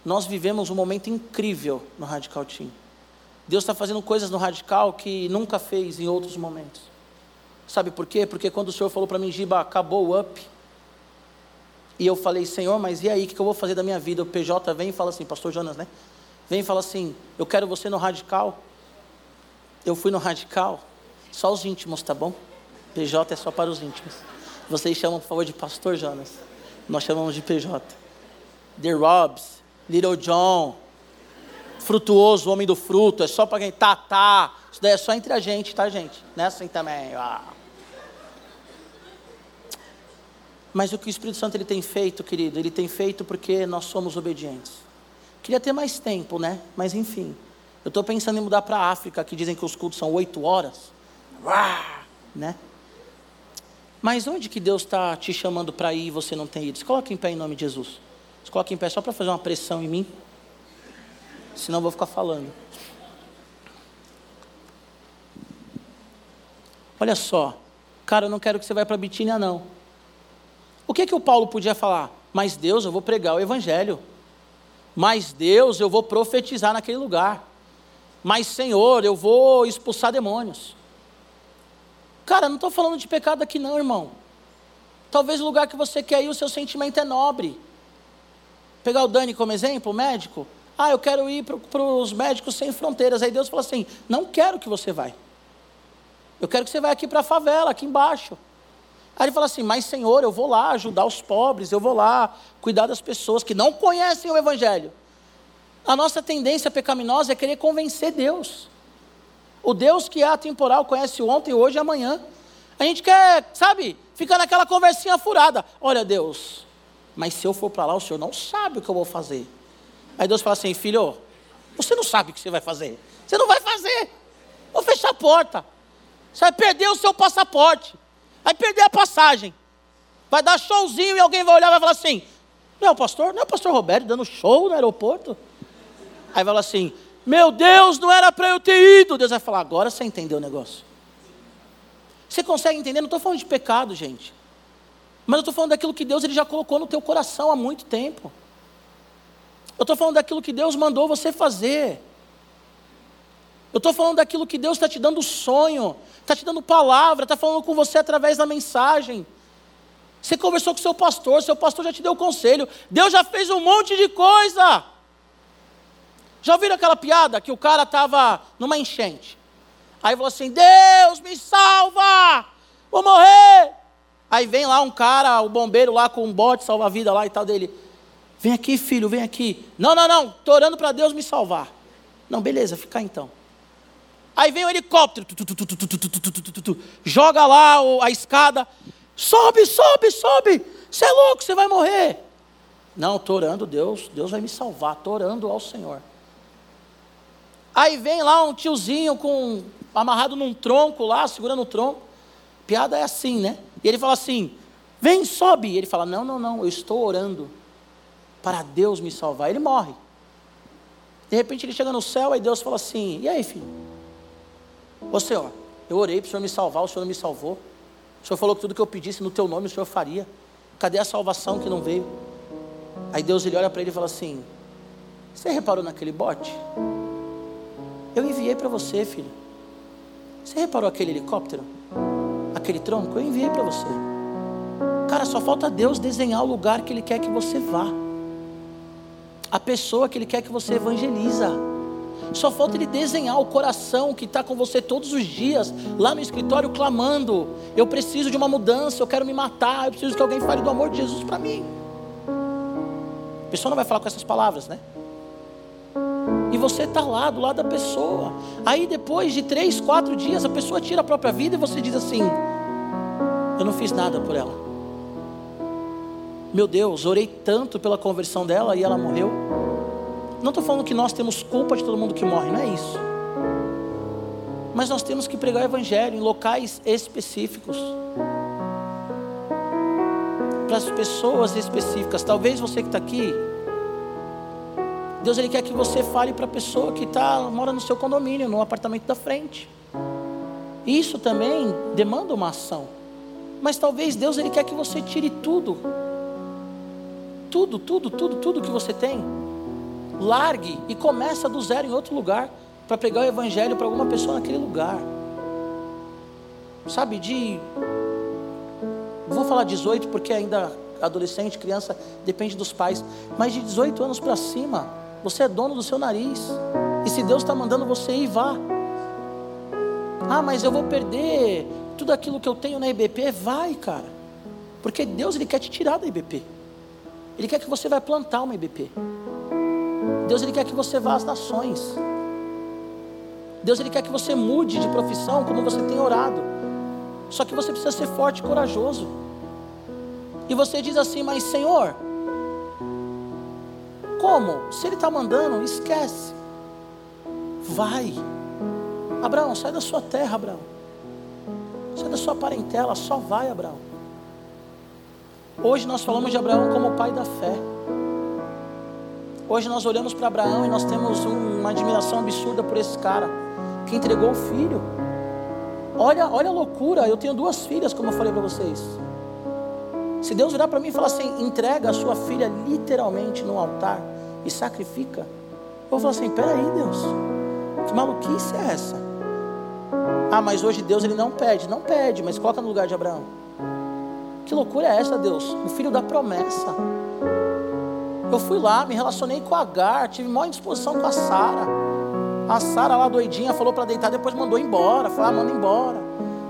Speaker 1: nós vivemos um momento incrível no Radical Team. Deus está fazendo coisas no radical que nunca fez em outros momentos. Sabe por quê? Porque quando o Senhor falou para mim, Giba, acabou o up. E eu falei, Senhor, mas e aí, o que eu vou fazer da minha vida? O PJ vem e fala assim, Pastor Jonas, né? Vem e fala assim, eu quero você no radical. Eu fui no radical, só os íntimos, tá bom? PJ é só para os íntimos. Vocês chamam, por favor, de Pastor Jonas. Nós chamamos de PJ. The Robs, Little John, frutuoso, o homem do fruto, é só para quem tá, tá. Isso daí é só entre a gente, tá, gente? Não é assim também. Mas o que o Espírito Santo ele tem feito, querido, ele tem feito porque nós somos obedientes. Queria ter mais tempo, né? Mas enfim. Eu estou pensando em mudar para a África, que dizem que os cultos são oito horas. Uá, né? Mas onde que Deus está te chamando para ir e você não tem ido? Se coloque em pé em nome de Jesus. Se coloque em pé só para fazer uma pressão em mim. Senão eu vou ficar falando. Olha só, cara, eu não quero que você vá para Bitínia, não. O que que o Paulo podia falar? Mas Deus, eu vou pregar o evangelho. Mas Deus, eu vou profetizar naquele lugar. Mas Senhor, eu vou expulsar demônios. Cara, não estou falando de pecado aqui não, irmão. Talvez o lugar que você quer ir, o seu sentimento é nobre. Pegar o Dani como exemplo, médico. Ah, eu quero ir para os médicos sem fronteiras. Aí Deus fala assim: não quero que você vá. Eu quero que você vá aqui para a favela, aqui embaixo. Aí ele fala assim: Mas Senhor, eu vou lá ajudar os pobres, eu vou lá cuidar das pessoas que não conhecem o Evangelho. A nossa tendência pecaminosa é querer convencer Deus. O Deus que é atemporal conhece ontem, hoje e amanhã. A gente quer, sabe, ficar naquela conversinha furada. Olha, Deus, mas se eu for para lá, o Senhor não sabe o que eu vou fazer. Aí Deus fala assim: Filho, você não sabe o que você vai fazer. Você não vai fazer. Vou fechar a porta. Você vai perder o seu passaporte. Vai perder a passagem. Vai dar showzinho e alguém vai olhar e vai falar assim: Não é o pastor? Não é o pastor Roberto dando show no aeroporto? Aí vai falar assim: Meu Deus, não era para eu ter ido. Deus vai falar: Agora você entendeu o negócio. Você consegue entender? Não estou falando de pecado, gente. Mas eu estou falando daquilo que Deus ele já colocou no teu coração há muito tempo. Estou falando daquilo que Deus mandou você fazer. Eu estou falando daquilo que Deus está te dando sonho, está te dando palavra, está falando com você através da mensagem. Você conversou com seu pastor, seu pastor já te deu conselho. Deus já fez um monte de coisa. Já ouviram aquela piada que o cara estava numa enchente? Aí falou assim: Deus me salva, vou morrer. Aí vem lá um cara, o bombeiro lá com um bote salva-vida lá e tal dele. Vem aqui, filho, vem aqui. Não, não, não, estou orando para Deus me salvar. Não, beleza, fica então. Aí vem o helicóptero, joga lá a escada, sobe, sobe, sobe. Você é louco, você vai morrer. Não, estou orando, Deus, Deus vai me salvar, estou orando ao Senhor. Aí vem lá um tiozinho com amarrado num tronco lá, segurando o tronco. Piada é assim, né? E ele fala assim: vem, sobe. E ele fala: não, não, não, eu estou orando para Deus me salvar. Ele morre. De repente ele chega no céu, aí Deus fala assim: e aí, filho? Ô Senhor, eu orei para o Senhor me salvar, o Senhor não me salvou. O Senhor falou que tudo que eu pedisse no teu nome o Senhor faria. Cadê a salvação que não veio? Aí Deus ele olha para ele e fala assim: Você reparou naquele bote? Eu enviei para você, filho. Você reparou aquele helicóptero? Aquele tronco? Eu enviei para você. Cara, só falta Deus desenhar o lugar que Ele quer que você vá. A pessoa que Ele quer que você evangeliza. Só falta ele desenhar o coração que está com você todos os dias, lá no escritório, clamando: Eu preciso de uma mudança, eu quero me matar, eu preciso que alguém fale do amor de Jesus para mim. A pessoa não vai falar com essas palavras, né? E você está lá, do lado da pessoa. Aí depois de três, quatro dias, a pessoa tira a própria vida e você diz assim: Eu não fiz nada por ela. Meu Deus, orei tanto pela conversão dela e ela morreu. Não estou falando que nós temos culpa de todo mundo que morre, não é isso. Mas nós temos que pregar o Evangelho em locais específicos. Para as pessoas específicas. Talvez você que está aqui, Deus ele quer que você fale para a pessoa que tá, mora no seu condomínio, no apartamento da frente. Isso também demanda uma ação. Mas talvez Deus ele quer que você tire tudo. Tudo, tudo, tudo, tudo que você tem largue e começa do zero em outro lugar para pregar o evangelho para alguma pessoa naquele lugar. Sabe, de vou falar 18 porque ainda adolescente, criança, depende dos pais, mas de 18 anos para cima, você é dono do seu nariz. E se Deus está mandando você ir, vá. Ah, mas eu vou perder tudo aquilo que eu tenho na IBP. Vai, cara. Porque Deus ele quer te tirar da IBP. Ele quer que você vai plantar uma IBP. Deus ele quer que você vá às nações. Deus ele quer que você mude de profissão como você tem orado. Só que você precisa ser forte e corajoso. E você diz assim, mas Senhor, como? Se Ele está mandando, esquece. Vai. Abraão, sai da sua terra, Abraão. Sai da sua parentela, só vai, Abraão. Hoje nós falamos de Abraão como o pai da fé. Hoje nós olhamos para Abraão e nós temos uma admiração absurda por esse cara que entregou o filho. Olha, olha a loucura. Eu tenho duas filhas, como eu falei para vocês. Se Deus virar para mim e falar assim, entrega a sua filha literalmente no altar e sacrifica, eu vou falar assim: peraí, Deus, que maluquice é essa? Ah, mas hoje Deus ele não pede, não pede, mas coloca no lugar de Abraão. Que loucura é essa, Deus? O filho da promessa. Eu fui lá, me relacionei com Agar, tive maior indisposição com a Sara. A Sara lá doidinha falou para deitar, depois mandou embora. Falou, ah, manda embora.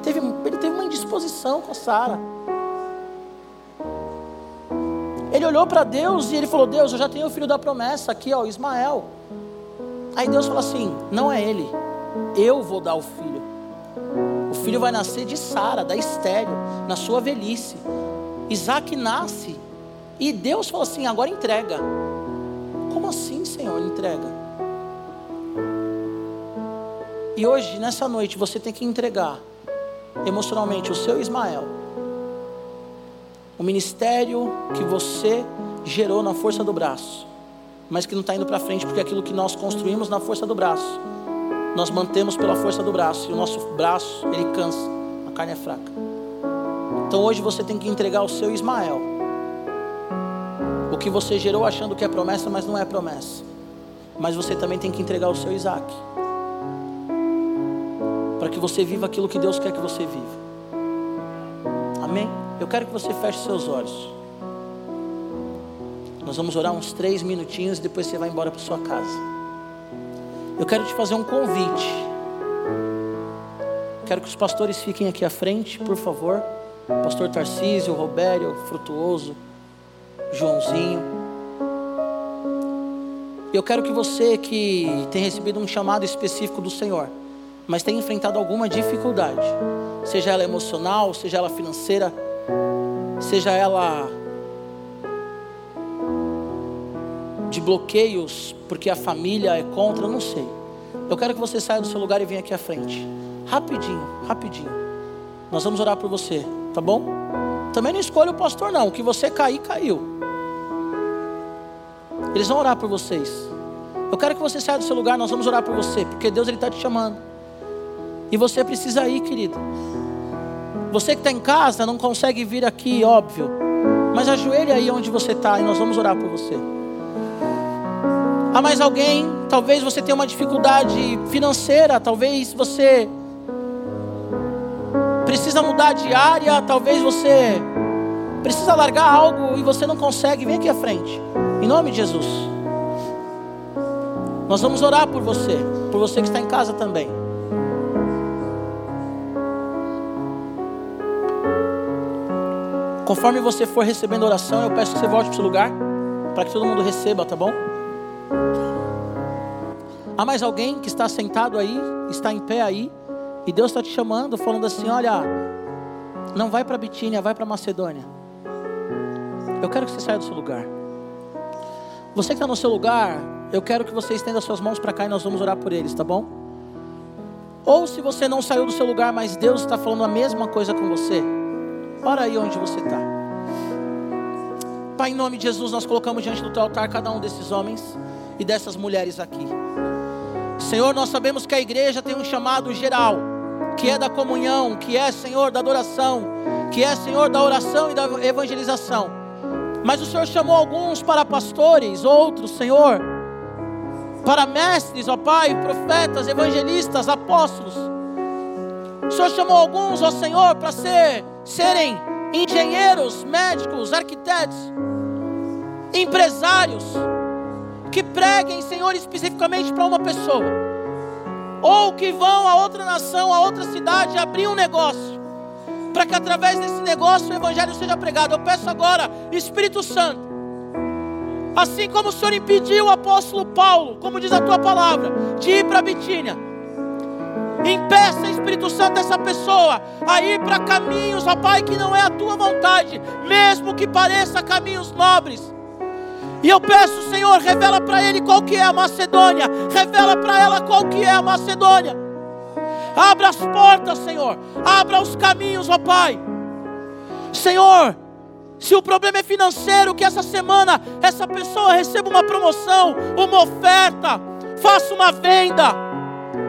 Speaker 1: Teve, ele teve uma indisposição com a Sara. Ele olhou para Deus e ele falou: Deus, eu já tenho o filho da promessa aqui, ó, Ismael. Aí Deus falou assim: Não é ele, eu vou dar o filho. Filho vai nascer de Sara, da estéreo, na sua velhice. Isaac nasce. E Deus falou assim: agora entrega. Como assim, Senhor, entrega? E hoje, nessa noite, você tem que entregar emocionalmente o seu Ismael. O ministério que você gerou na força do braço, mas que não está indo para frente porque aquilo que nós construímos na força do braço nós mantemos pela força do braço, e o nosso braço, ele cansa, a carne é fraca. Então hoje você tem que entregar o seu Ismael. O que você gerou achando que é promessa, mas não é promessa. Mas você também tem que entregar o seu Isaac. Para que você viva aquilo que Deus quer que você viva. Amém? Eu quero que você feche seus olhos. Nós vamos orar uns três minutinhos e depois você vai embora para sua casa. Eu quero te fazer um convite. Quero que os pastores fiquem aqui à frente, por favor. Pastor Tarcísio, Robério, Frutuoso, Joãozinho. Eu quero que você que tem recebido um chamado específico do Senhor, mas tem enfrentado alguma dificuldade, seja ela emocional, seja ela financeira, seja ela de bloqueios porque a família é contra, não sei. Eu quero que você saia do seu lugar e venha aqui à frente. Rapidinho, rapidinho. Nós vamos orar por você, tá bom? Também não escolha o pastor, não. O que você cair, caiu. Eles vão orar por vocês. Eu quero que você saia do seu lugar, nós vamos orar por você, porque Deus está te chamando. E você precisa ir, querido. Você que está em casa não consegue vir aqui, óbvio. Mas ajoelhe aí onde você está e nós vamos orar por você. Há mais alguém? Talvez você tenha uma dificuldade financeira, talvez você precisa mudar de área, talvez você precisa largar algo e você não consegue. Vem aqui à frente, em nome de Jesus. Nós vamos orar por você, por você que está em casa também. Conforme você for recebendo oração, eu peço que você volte para o seu lugar, para que todo mundo receba, tá bom? Há mais alguém que está sentado aí, está em pé aí, e Deus está te chamando, falando assim: olha, não vai para Bitínia, vai para Macedônia. Eu quero que você saia do seu lugar. Você que está no seu lugar, eu quero que você estenda suas mãos para cá e nós vamos orar por eles, tá bom? Ou se você não saiu do seu lugar, mas Deus está falando a mesma coisa com você, ora aí onde você está. Pai, em nome de Jesus, nós colocamos diante do teu altar cada um desses homens e dessas mulheres aqui. Senhor, nós sabemos que a igreja tem um chamado geral, que é da comunhão, que é, Senhor, da adoração, que é, Senhor, da oração e da evangelização. Mas o Senhor chamou alguns para pastores, outros, Senhor, para mestres, ó Pai, profetas, evangelistas, apóstolos. O Senhor chamou alguns, ó Senhor, para ser, serem engenheiros, médicos, arquitetos, empresários que preguem, Senhor, especificamente para uma pessoa, ou que vão a outra nação, a outra cidade abrir um negócio, para que através desse negócio o Evangelho seja pregado. Eu peço agora, Espírito Santo, assim como o Senhor impediu o apóstolo Paulo, como diz a tua palavra, de ir para Bitínia. Impeça, Espírito Santo, essa pessoa a ir para caminhos, ó Pai, que não é a tua vontade, mesmo que pareça caminhos nobres. E eu peço, Senhor, revela para ele qual que é a Macedônia. Revela para ela qual que é a Macedônia. Abra as portas, Senhor. Abra os caminhos, ó Pai. Senhor, Se o problema é financeiro, que essa semana essa pessoa receba uma promoção, uma oferta, faça uma venda,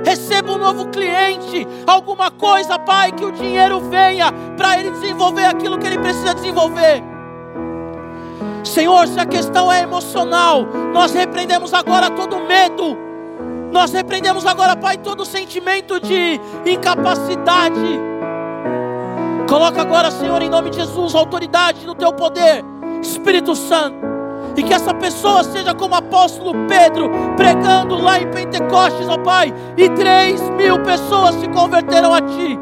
Speaker 1: receba um novo cliente, alguma coisa, Pai, que o dinheiro venha para ele desenvolver aquilo que ele precisa desenvolver. Senhor, se a questão é emocional, nós repreendemos agora todo medo, nós repreendemos agora, Pai, todo sentimento de incapacidade. Coloca agora, Senhor, em nome de Jesus, autoridade no teu poder, Espírito Santo. E que essa pessoa seja como o apóstolo Pedro, pregando lá em Pentecostes, ó Pai, e três mil pessoas se converteram a Ti.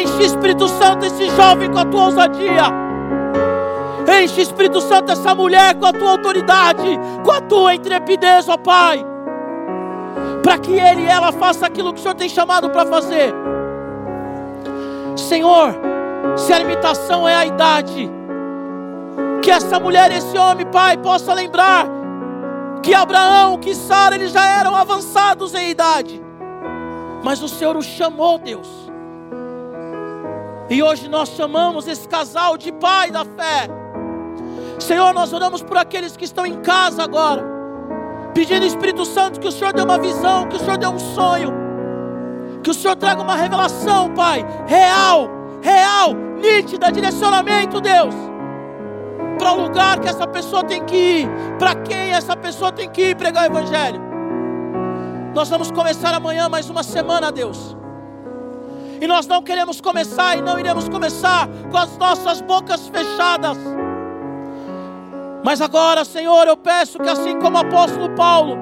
Speaker 1: Enche, Espírito Santo, esse jovem com a tua ousadia. Enche, Espírito Santo, essa mulher com a tua autoridade, com a tua intrepidez, ó Pai para que ele e ela faça aquilo que o Senhor tem chamado para fazer. Senhor, se a limitação é a idade, que essa mulher, esse homem, Pai, possa lembrar que Abraão, que Sara, eles já eram avançados em idade, mas o Senhor os chamou, Deus. E hoje nós chamamos esse casal de pai da fé. Senhor, nós oramos por aqueles que estão em casa agora pedindo Espírito Santo que o Senhor dê uma visão, que o Senhor dê um sonho, que o Senhor traga uma revelação, Pai, real, real, nítida, direcionamento, Deus, para o lugar que essa pessoa tem que ir, para quem essa pessoa tem que ir pregar o Evangelho. Nós vamos começar amanhã mais uma semana, Deus. E nós não queremos começar e não iremos começar com as nossas bocas fechadas mas agora, Senhor, eu peço que assim como o apóstolo Paulo,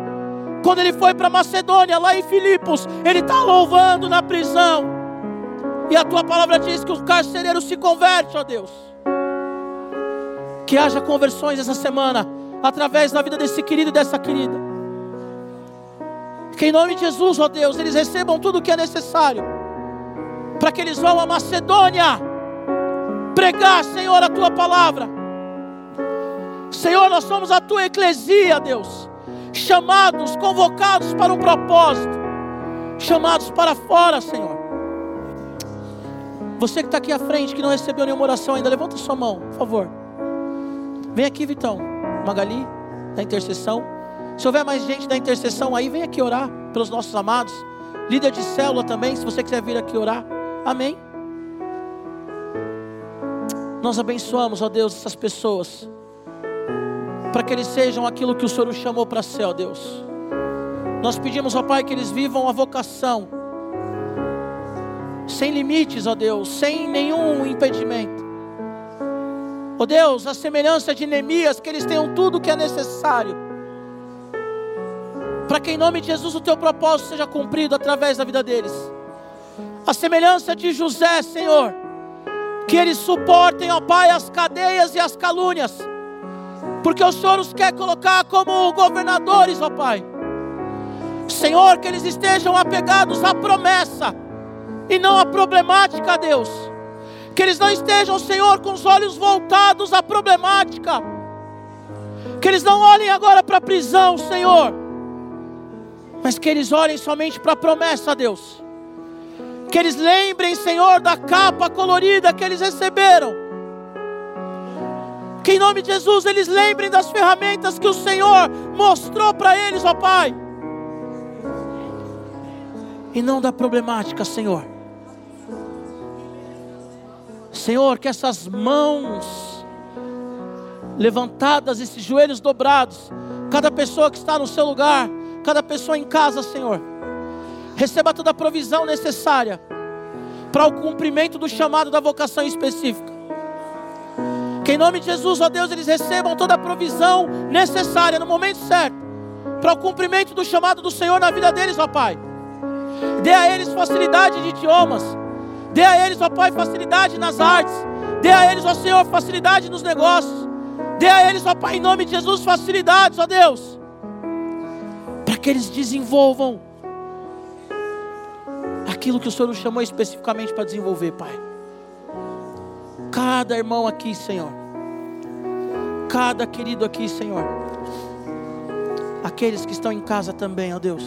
Speaker 1: quando ele foi para Macedônia, lá em Filipos, ele está louvando na prisão. E a tua palavra diz que o carcereiro se converte, ó Deus. Que haja conversões essa semana, através da vida desse querido e dessa querida. Que em nome de Jesus, ó Deus, eles recebam tudo o que é necessário, para que eles vão a Macedônia pregar, Senhor, a tua palavra Senhor, nós somos a tua eclesia, Deus, chamados, convocados para um propósito, chamados para fora, Senhor. Você que está aqui à frente, que não recebeu nenhuma oração ainda, levanta sua mão, por favor. Vem aqui, Vitão, Magali, da intercessão. Se houver mais gente da intercessão aí, vem aqui orar pelos nossos amados. Líder de célula também, se você quiser vir aqui orar. Amém. Nós abençoamos, ó Deus, essas pessoas para que eles sejam aquilo que o Senhor os chamou para ser, ó Deus. Nós pedimos, ó Pai, que eles vivam a vocação, sem limites, ó Deus, sem nenhum impedimento. Ó Deus, a semelhança de Neemias, que eles tenham tudo o que é necessário, para que em nome de Jesus o teu propósito seja cumprido através da vida deles. A semelhança de José, Senhor, que eles suportem, ó Pai, as cadeias e as calúnias porque o Senhor os quer colocar como governadores, ó Pai. Senhor, que eles estejam apegados à promessa e não à problemática, Deus. Que eles não estejam, Senhor, com os olhos voltados à problemática. Que eles não olhem agora para a prisão, Senhor. Mas que eles olhem somente para a promessa, Deus. Que eles lembrem, Senhor, da capa colorida que eles receberam que em nome de Jesus eles lembrem das ferramentas que o Senhor mostrou para eles, ó Pai. E não da problemática, Senhor. Senhor, que essas mãos levantadas, esses joelhos dobrados, cada pessoa que está no seu lugar, cada pessoa em casa, Senhor, receba toda a provisão necessária para o cumprimento do chamado da vocação específica. Que em nome de Jesus, ó Deus, eles recebam toda a provisão necessária no momento certo para o cumprimento do chamado do Senhor na vida deles, ó Pai. Dê a eles facilidade de idiomas. Dê a eles, ó Pai, facilidade nas artes. Dê a eles, ó Senhor, facilidade nos negócios. Dê a eles, ó Pai, em nome de Jesus, facilidades, ó Deus. Para que eles desenvolvam aquilo que o Senhor nos chamou especificamente para desenvolver, Pai cada irmão aqui, Senhor. Cada querido aqui, Senhor. Aqueles que estão em casa também, ó Deus.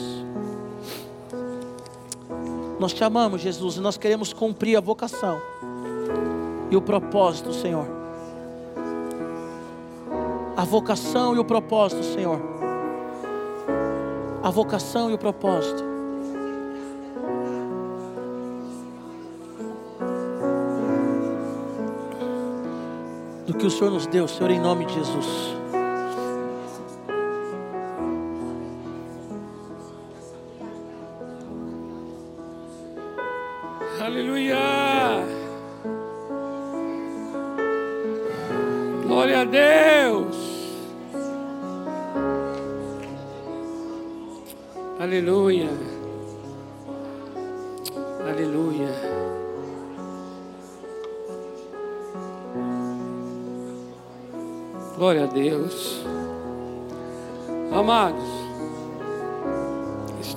Speaker 1: Nós te amamos, Jesus, e nós queremos cumprir a vocação e o propósito, Senhor. a vocação e o propósito, Senhor. A vocação e o propósito. Que o Senhor nos deu, Senhor, em nome de Jesus.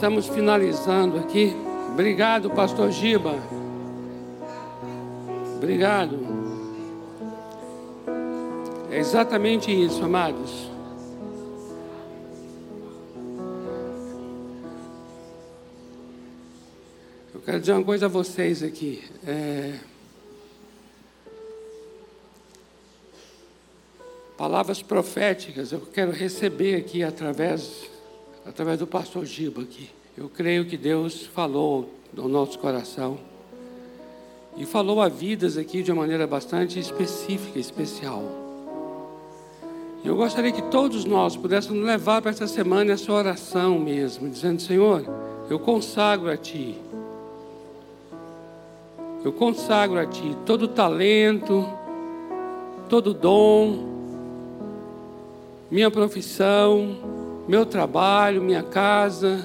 Speaker 2: Estamos finalizando aqui. Obrigado, Pastor Giba. Obrigado. É exatamente isso, amados. Eu quero dizer uma coisa a vocês aqui. É... Palavras proféticas eu quero receber aqui através, através do pastor Giba aqui. Eu creio que Deus falou no nosso coração e falou a vidas aqui de uma maneira bastante específica, especial. Eu gostaria que todos nós pudéssemos levar para essa semana essa oração mesmo, dizendo: Senhor, eu consagro a Ti, eu consagro a Ti todo talento, todo dom, minha profissão, meu trabalho, minha casa.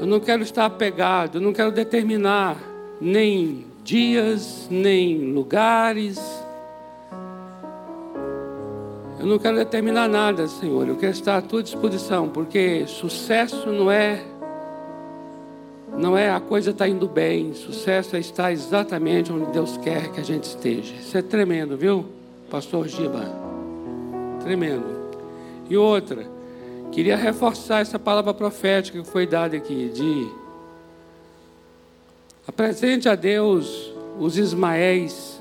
Speaker 2: Eu não quero estar apegado, eu não quero determinar nem dias, nem lugares. Eu não quero determinar nada, Senhor. Eu quero estar à tua disposição, porque sucesso não é não é a coisa está indo bem. Sucesso é estar exatamente onde Deus quer que a gente esteja. Isso é tremendo, viu, Pastor Giba? Tremendo. E outra, queria reforçar essa palavra profética que foi dada aqui de Apresente a Deus os Ismaéis,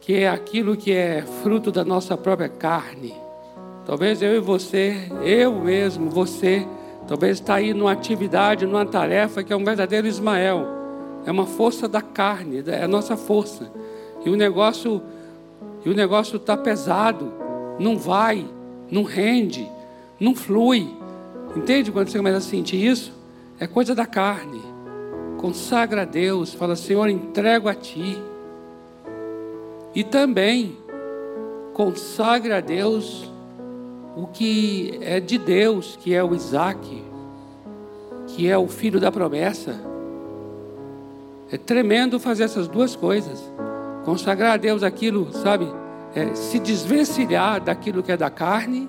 Speaker 2: que é aquilo que é fruto da nossa própria carne. Talvez eu e você, eu mesmo, você, talvez está aí numa atividade, numa tarefa que é um verdadeiro Ismael. É uma força da carne, é a nossa força. E o negócio, e o negócio está pesado, não vai, não rende, não flui. Entende quando você começa a sentir isso? É coisa da carne consagra a Deus, fala: Senhor, entrego a Ti. E também consagra a Deus o que é de Deus, que é o Isaac, que é o filho da promessa. É tremendo fazer essas duas coisas. Consagrar a Deus aquilo, sabe? É, se desvencilhar daquilo que é da carne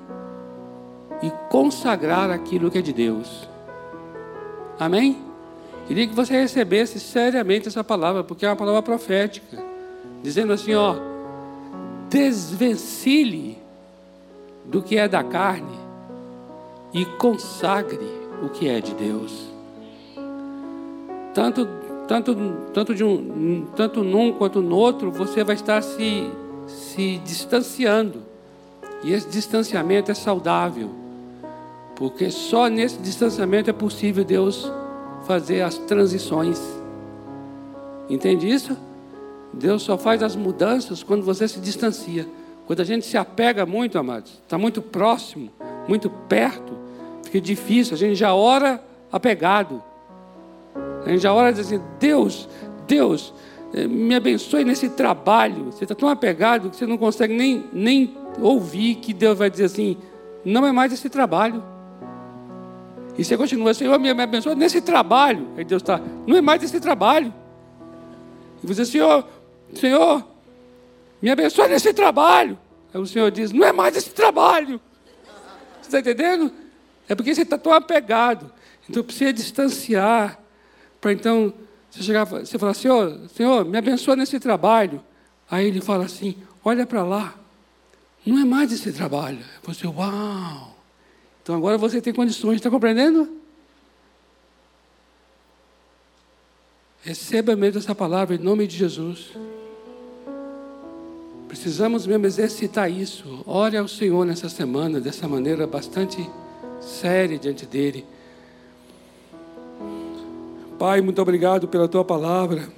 Speaker 2: e consagrar aquilo que é de Deus. Amém? Queria que você recebesse seriamente essa palavra, porque é uma palavra profética, dizendo assim: ó, desvencilhe do que é da carne e consagre o que é de Deus. Tanto, tanto, tanto, de um, tanto num quanto no outro, você vai estar se, se distanciando. E esse distanciamento é saudável, porque só nesse distanciamento é possível Deus fazer as transições. Entende isso? Deus só faz as mudanças quando você se distancia. Quando a gente se apega muito, amados, está muito próximo, muito perto, fica difícil. A gente já ora apegado. A gente já ora dizendo assim: Deus, Deus, eh, me abençoe nesse trabalho. Você está tão apegado que você não consegue nem, nem ouvir que Deus vai dizer assim: não é mais esse trabalho. E você continua, Senhor, me abençoa nesse trabalho. Aí Deus está, não é mais esse trabalho. E você, Senhor, Senhor, me abençoa nesse trabalho. Aí o Senhor diz, não é mais esse trabalho. Você está entendendo? É porque você está tão apegado. Então precisa distanciar. Para então você chegar, você falar, Senhor, Senhor, me abençoa nesse trabalho. Aí ele fala assim, olha para lá. Não é mais esse trabalho. Você, uau. Então agora você tem condições, está compreendendo? Receba mesmo essa palavra em nome de Jesus. Precisamos mesmo exercitar isso. Ore ao Senhor nessa semana, dessa maneira bastante séria diante dEle. Pai, muito obrigado pela tua palavra.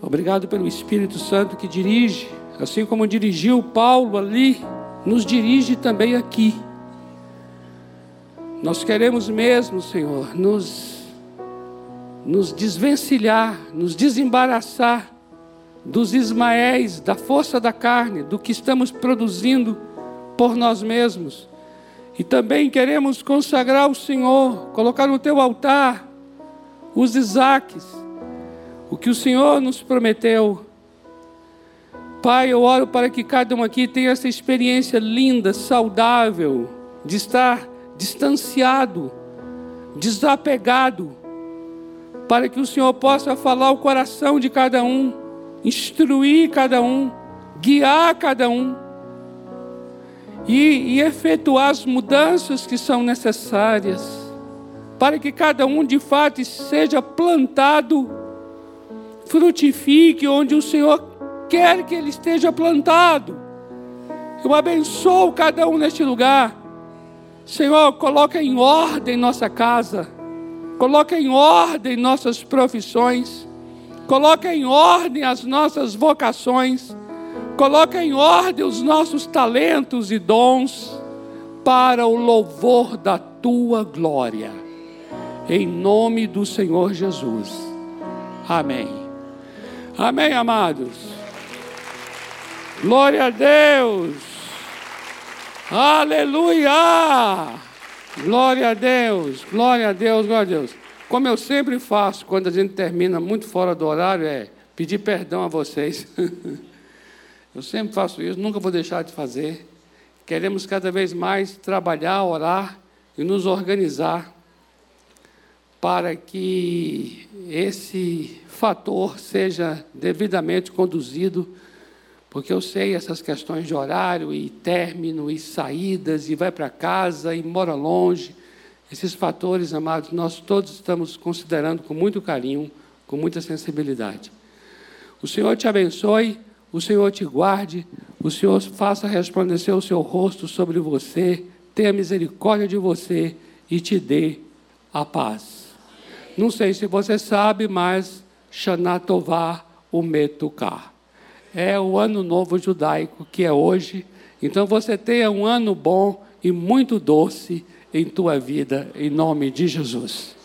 Speaker 2: Obrigado pelo Espírito Santo que dirige, assim como dirigiu Paulo ali, nos dirige também aqui. Nós queremos mesmo, Senhor, nos, nos desvencilhar, nos desembaraçar dos Ismaéis, da força da carne, do que estamos produzindo por nós mesmos. E também queremos consagrar o Senhor, colocar no teu altar os Isaques, o que o Senhor nos prometeu. Pai, eu oro para que cada um aqui tenha essa experiência linda, saudável, de estar distanciado, desapegado, para que o Senhor possa falar o coração de cada um, instruir cada um, guiar cada um e, e efetuar as mudanças que são necessárias para que cada um de fato seja plantado, frutifique onde o Senhor quer que ele esteja plantado. Eu abençoo cada um neste lugar. Senhor, coloca em ordem nossa casa, coloca em ordem nossas profissões, coloca em ordem as nossas vocações, coloca em ordem os nossos talentos e dons para o louvor da tua glória em nome do Senhor Jesus. Amém. Amém, amados. Glória a Deus. Aleluia. Glória a Deus. Glória a Deus. Glória a Deus. Como eu sempre faço quando a gente termina muito fora do horário, é pedir perdão a vocês. eu sempre faço isso, nunca vou deixar de fazer. Queremos cada vez mais trabalhar, orar e nos organizar para que esse fator seja devidamente conduzido, porque eu sei essas questões de horário e término e saídas e vai para casa e mora longe. Esses fatores, amados, nós todos estamos considerando com muito carinho, com muita sensibilidade. O Senhor te abençoe, o Senhor te guarde, o Senhor faça resplandecer o seu rosto sobre você, tenha misericórdia de você e te dê a paz. Não sei se você sabe, mas Shanatová Umetukar. É o ano novo judaico que é hoje. Então você tenha um ano bom e muito doce em tua vida, em nome de Jesus.